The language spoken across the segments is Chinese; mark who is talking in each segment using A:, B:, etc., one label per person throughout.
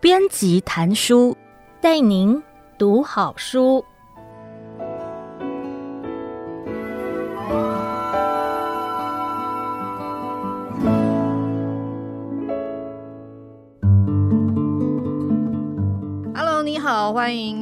A: 编辑谈书，带您读好
B: 书。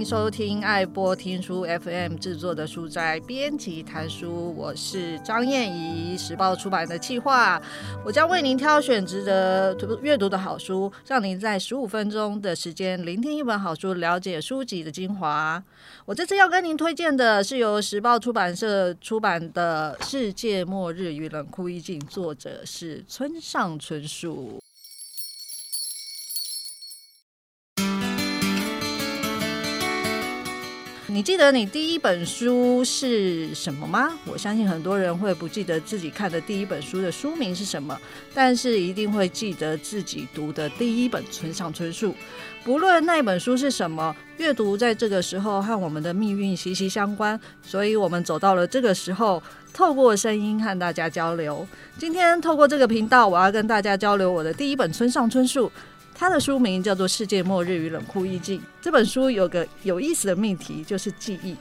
B: 收听爱播听书 FM 制作的书斋编辑谈书，我是张燕怡，时报出版的企划，我将为您挑选值得阅读的好书，让您在十五分钟的时间聆听一本好书，了解书籍的精华。我这次要跟您推荐的是由时报出版社出版的《世界末日与冷酷意境》，作者是村上春树。你记得你第一本书是什么吗？我相信很多人会不记得自己看的第一本书的书名是什么，但是一定会记得自己读的第一本村上春树。不论那本书是什么，阅读在这个时候和我们的命运息息相关，所以我们走到了这个时候，透过声音和大家交流。今天透过这个频道，我要跟大家交流我的第一本村上春树。他的书名叫做《世界末日与冷酷意境》。这本书有个有意思的命题，就是记忆。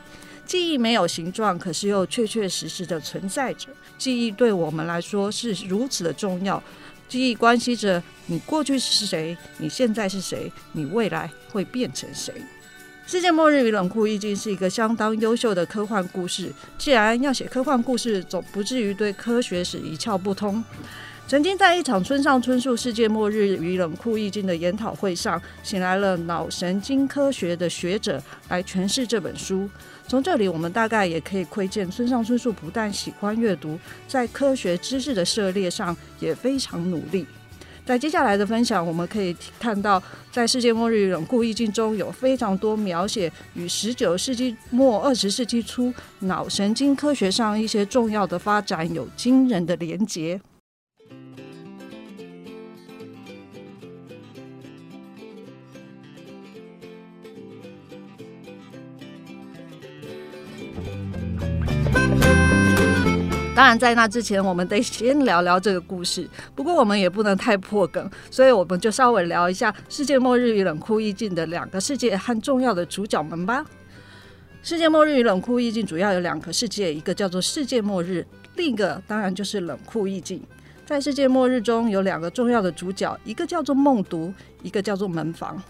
B: 记忆没有形状，可是又确确实实的存在着。记忆对我们来说是如此的重要。记忆关系着你过去是谁，你现在是谁，你未来会变成谁。《世界末日与冷酷意境》是一个相当优秀的科幻故事。既然要写科幻故事，总不至于对科学史一窍不通。曾经在一场村上春树《世界末日与冷酷意境》的研讨会上，请来了脑神经科学的学者来诠释这本书。从这里，我们大概也可以窥见村上春树不但喜欢阅读，在科学知识的涉猎上也非常努力。在接下来的分享，我们可以看到，在《世界末日与冷酷意境》中有非常多描写与十九世纪末二十世纪初脑神经科学上一些重要的发展有惊人的连结。当然，在那之前，我们得先聊聊这个故事。不过，我们也不能太破梗，所以我们就稍微聊一下《世界末日与冷酷意境》的两个世界和重要的主角们吧。《世界末日与冷酷意境》主要有两个世界，一个叫做世界末日，另一个当然就是冷酷意境。在世界末日中有两个重要的主角，一个叫做梦读，一个叫做门房。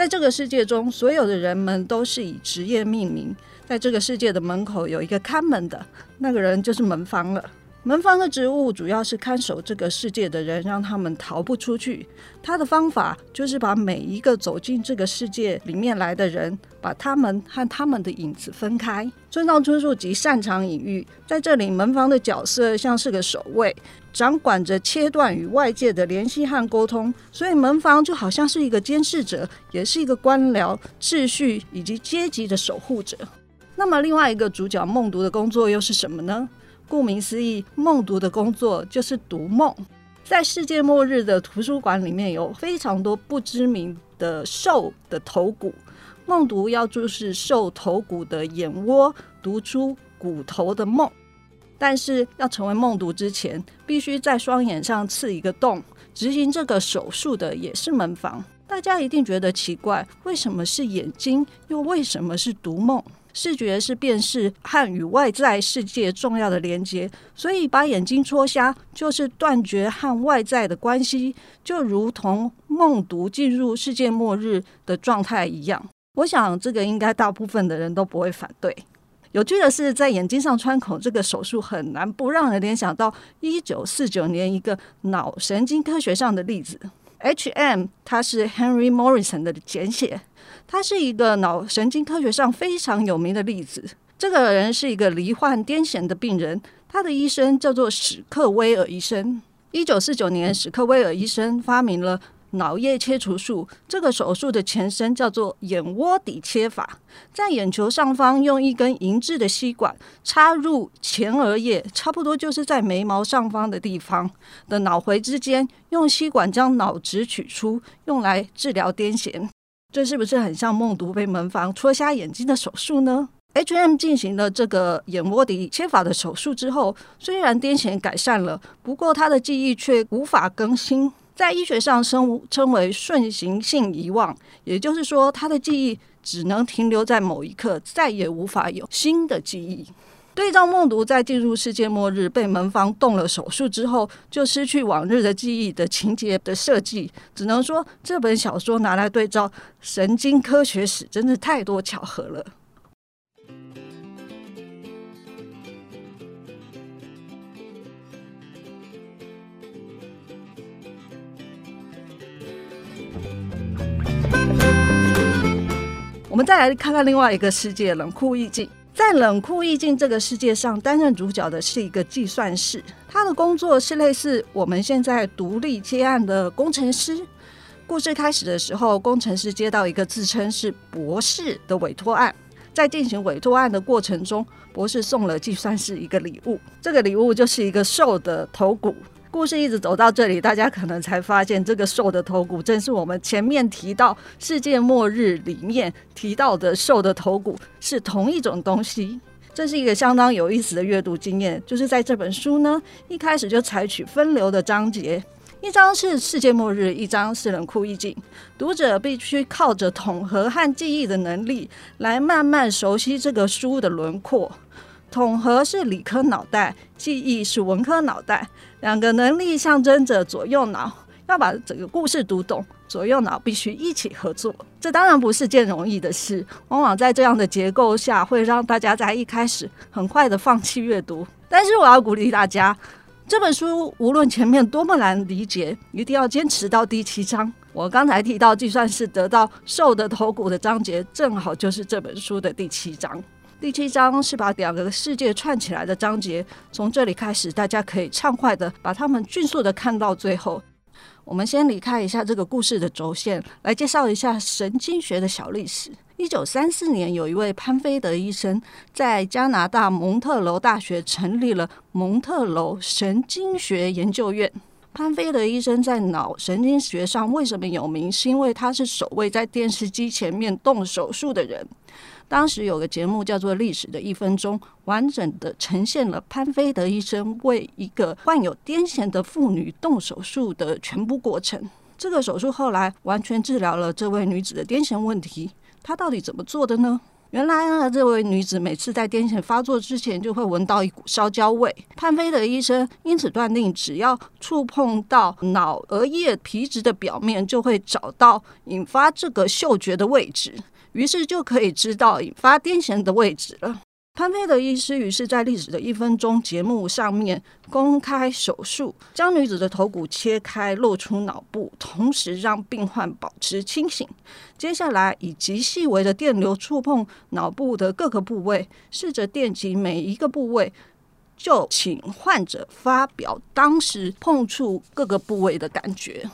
B: 在这个世界中，所有的人们都是以职业命名。在这个世界的门口有一个看门的，那个人就是门房了。门房的职务主要是看守这个世界的人，让他们逃不出去。他的方法就是把每一个走进这个世界里面来的人，把他们和他们的影子分开。村上春树极擅长隐喻，在这里门房的角色像是个守卫，掌管着切断与外界的联系和沟通，所以门房就好像是一个监视者，也是一个官僚、秩序以及阶级的守护者。那么，另外一个主角梦读的工作又是什么呢？顾名思义，梦读的工作就是读梦。在世界末日的图书馆里面，有非常多不知名的兽的头骨。梦读要注视兽头骨的眼窝，读出骨头的梦。但是，要成为梦读之前，必须在双眼上刺一个洞。执行这个手术的也是门房。大家一定觉得奇怪，为什么是眼睛？又为什么是读梦？视觉是辨识和与外在世界重要的连接，所以把眼睛戳瞎就是断绝和外在的关系，就如同梦读进入世界末日的状态一样。我想这个应该大部分的人都不会反对。有趣的是，在眼睛上穿孔这个手术很难不让人联想到一九四九年一个脑神经科学上的例子。H.M. 它是 Henry Morrison 的简写。他是一个脑神经科学上非常有名的例子。这个人是一个罹患癫痫的病人，他的医生叫做史克威尔医生。一九四九年，史克威尔医生发明了脑叶切除术。这个手术的前身叫做眼窝底切法，在眼球上方用一根银质的吸管插入前额叶，差不多就是在眉毛上方的地方的脑回之间，用吸管将脑质取出，用来治疗癫痫。这是不是很像梦读被门房戳瞎眼睛的手术呢？H.M. 进行了这个眼窝底切法的手术之后，虽然癫痫改善了，不过他的记忆却无法更新，在医学上称称为顺行性遗忘，也就是说，他的记忆只能停留在某一刻，再也无法有新的记忆。对照梦读在进入世界末日被门房动了手术之后，就失去往日的记忆的情节的设计，只能说这本小说拿来对照神经科学史，真的太多巧合了。我们再来看看另外一个世界——冷酷意境。在冷酷意境这个世界上，担任主角的是一个计算师，他的工作是类似我们现在独立接案的工程师。故事开始的时候，工程师接到一个自称是博士的委托案，在进行委托案的过程中，博士送了计算师一个礼物，这个礼物就是一个兽的头骨。故事一直走到这里，大家可能才发现，这个兽的头骨正是我们前面提到世界末日里面提到的兽的头骨是同一种东西。这是一个相当有意思的阅读经验，就是在这本书呢，一开始就采取分流的章节，一章是世界末日，一章是冷酷意境。读者必须靠着统合和记忆的能力，来慢慢熟悉这个书的轮廓。统合是理科脑袋，记忆是文科脑袋，两个能力象征着左右脑。要把整个故事读懂，左右脑必须一起合作。这当然不是件容易的事，往往在这样的结构下，会让大家在一开始很快的放弃阅读。但是我要鼓励大家，这本书无论前面多么难理解，一定要坚持到第七章。我刚才提到计算是得到兽的头骨的章节，正好就是这本书的第七章。第七章是把两个世界串起来的章节，从这里开始，大家可以畅快的把它们迅速的看到最后。我们先离开一下这个故事的轴线，来介绍一下神经学的小历史。一九三四年，有一位潘菲德医生在加拿大蒙特楼大学成立了蒙特楼神经学研究院。潘菲德医生在脑神经学上为什么有名？是因为他是首位在电视机前面动手术的人。当时有个节目叫做《历史的一分钟》，完整的呈现了潘菲德医生为一个患有癫痫的妇女动手术的全部过程。这个手术后来完全治疗了这位女子的癫痫问题。她到底怎么做的呢？原来呢，这位女子每次在癫痫发作之前就会闻到一股烧焦味。潘菲德医生因此断定，只要触碰到脑额叶皮质的表面，就会找到引发这个嗅觉的位置。于是就可以知道引发癫痫的位置了。潘菲德医师于是在历史的一分钟节目上面公开手术，将女子的头骨切开，露出脑部，同时让病患保持清醒。接下来以极细微的电流触碰脑部的各个部位，试着电击每一个部位，就请患者发表当时碰触各个部位的感觉。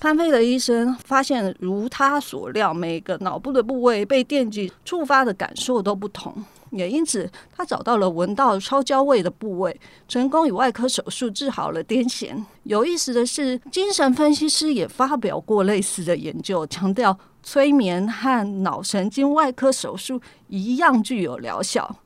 B: 潘菲德医生发现，如他所料，每个脑部的部位被电击触发的感受都不同，也因此他找到了闻到烧焦味的部位，成功以外科手术治好了癫痫。有意思的是，精神分析师也发表过类似的研究，强调催眠和脑神经外科手术一样具有疗效。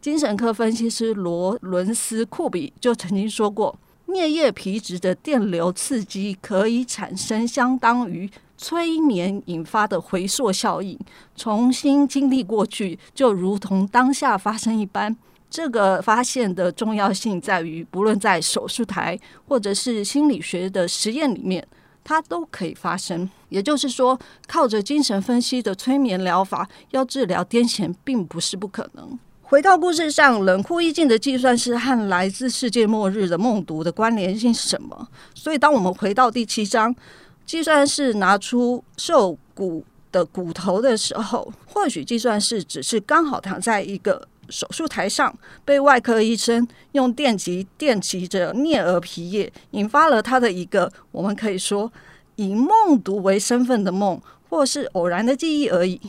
B: 精神科分析师罗伦斯库比就曾经说过。颞叶皮质的电流刺激可以产生相当于催眠引发的回溯效应，重新经历过去就如同当下发生一般。这个发现的重要性在于，不论在手术台或者是心理学的实验里面，它都可以发生。也就是说，靠着精神分析的催眠疗法，要治疗癫痫并不是不可能。回到故事上，冷酷意境的计算师和来自世界末日的梦读的关联性是什么？所以，当我们回到第七章，计算师拿出兽骨的骨头的时候，或许计算师只是刚好躺在一个手术台上，被外科医生用电极电击着颞额皮液，引发了他的一个我们可以说以梦读为身份的梦，或是偶然的记忆而已。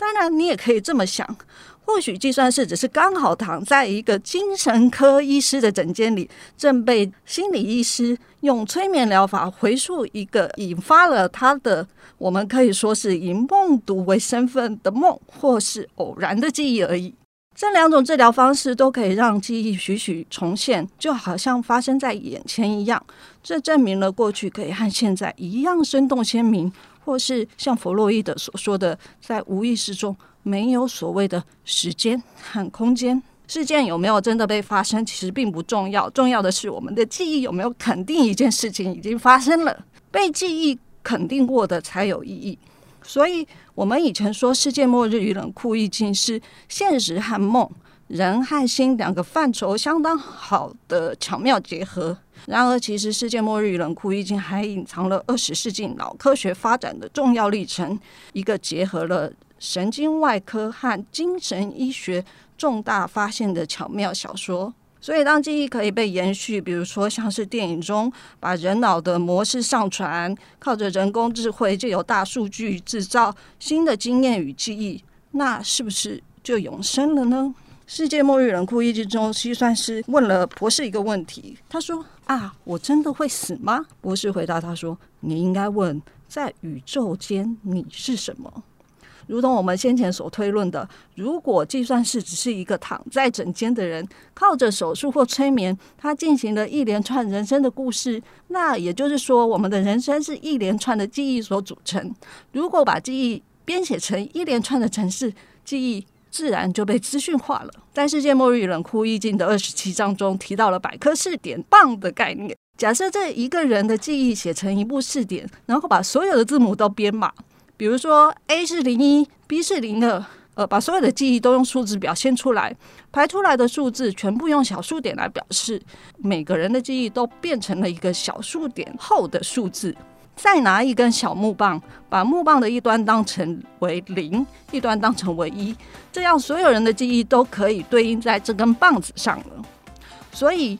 B: 当然，你也可以这么想。或许计算式只是刚好躺在一个精神科医师的诊间里，正被心理医师用催眠疗法回溯一个引发了他的，我们可以说是以梦读为身份的梦，或是偶然的记忆而已。这两种治疗方式都可以让记忆徐徐重现，就好像发生在眼前一样。这证明了过去可以和现在一样生动鲜明，或是像弗洛伊德所说的，在无意识中没有所谓的时间和空间。事件有没有真的被发生，其实并不重要，重要的是我们的记忆有没有肯定一件事情已经发生了。被记忆肯定过的才有意义。所以，我们以前说世界末日与冷酷意境是现实和梦、人和心两个范畴相当好的巧妙结合。然而，其实世界末日与冷酷已经还隐藏了二十世纪脑科学发展的重要历程，一个结合了神经外科和精神医学重大发现的巧妙小说。所以，当记忆可以被延续，比如说像是电影中把人脑的模式上传，靠着人工智慧就有大数据制造新的经验与记忆，那是不是就永生了呢？世界末日冷酷意境中，蟋蟀师问了博士一个问题，他说：“啊，我真的会死吗？”博士回答他说：“你应该问，在宇宙间你是什么？”如同我们先前所推论的，如果计算师只是一个躺在枕间的人，靠着手术或催眠，他进行了一连串人生的故事，那也就是说，我们的人生是一连串的记忆所组成。如果把记忆编写成一连串的程式，记忆自然就被资讯化了。在《世界末日与冷酷意境》的二十七章中，提到了百科试点棒的概念。假设这一个人的记忆写成一部试点，然后把所有的字母都编码。比如说，A 是零一，B 是零二，呃，把所有的记忆都用数字表现出来，排出来的数字全部用小数点来表示，每个人的记忆都变成了一个小数点后的数字。再拿一根小木棒，把木棒的一端当成为零，一端当成为一，这样所有人的记忆都可以对应在这根棒子上了。所以，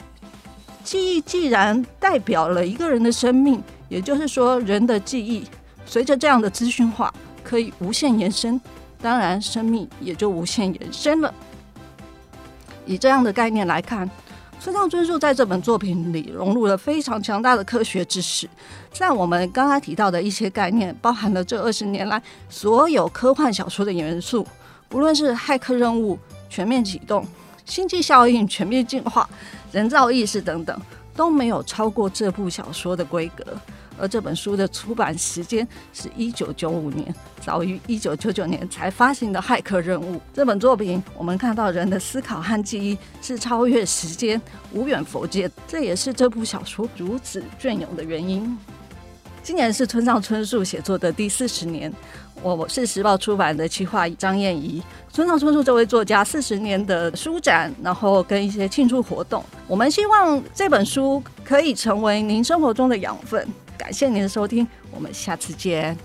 B: 记忆既然代表了一个人的生命，也就是说，人的记忆。随着这样的资讯化，可以无限延伸，当然生命也就无限延伸了。以这样的概念来看，村上春树在这本作品里融入了非常强大的科学知识。在我们刚才提到的一些概念，包含了这二十年来所有科幻小说的元素，不论是骇客任务、全面启动、星际效应、全面进化、人造意识等等，都没有超过这部小说的规格。而这本书的出版时间是一九九五年，早于一九九九年才发行的《骇客任务》这本作品，我们看到人的思考和记忆是超越时间、无远弗届，这也是这部小说如此隽永的原因。今年是村上春树写作的第四十年，我是时报出版的企划张燕仪。村上春树这位作家四十年的书展，然后跟一些庆祝活动，我们希望这本书可以成为您生活中的养分。感谢您的收听，我们下次见。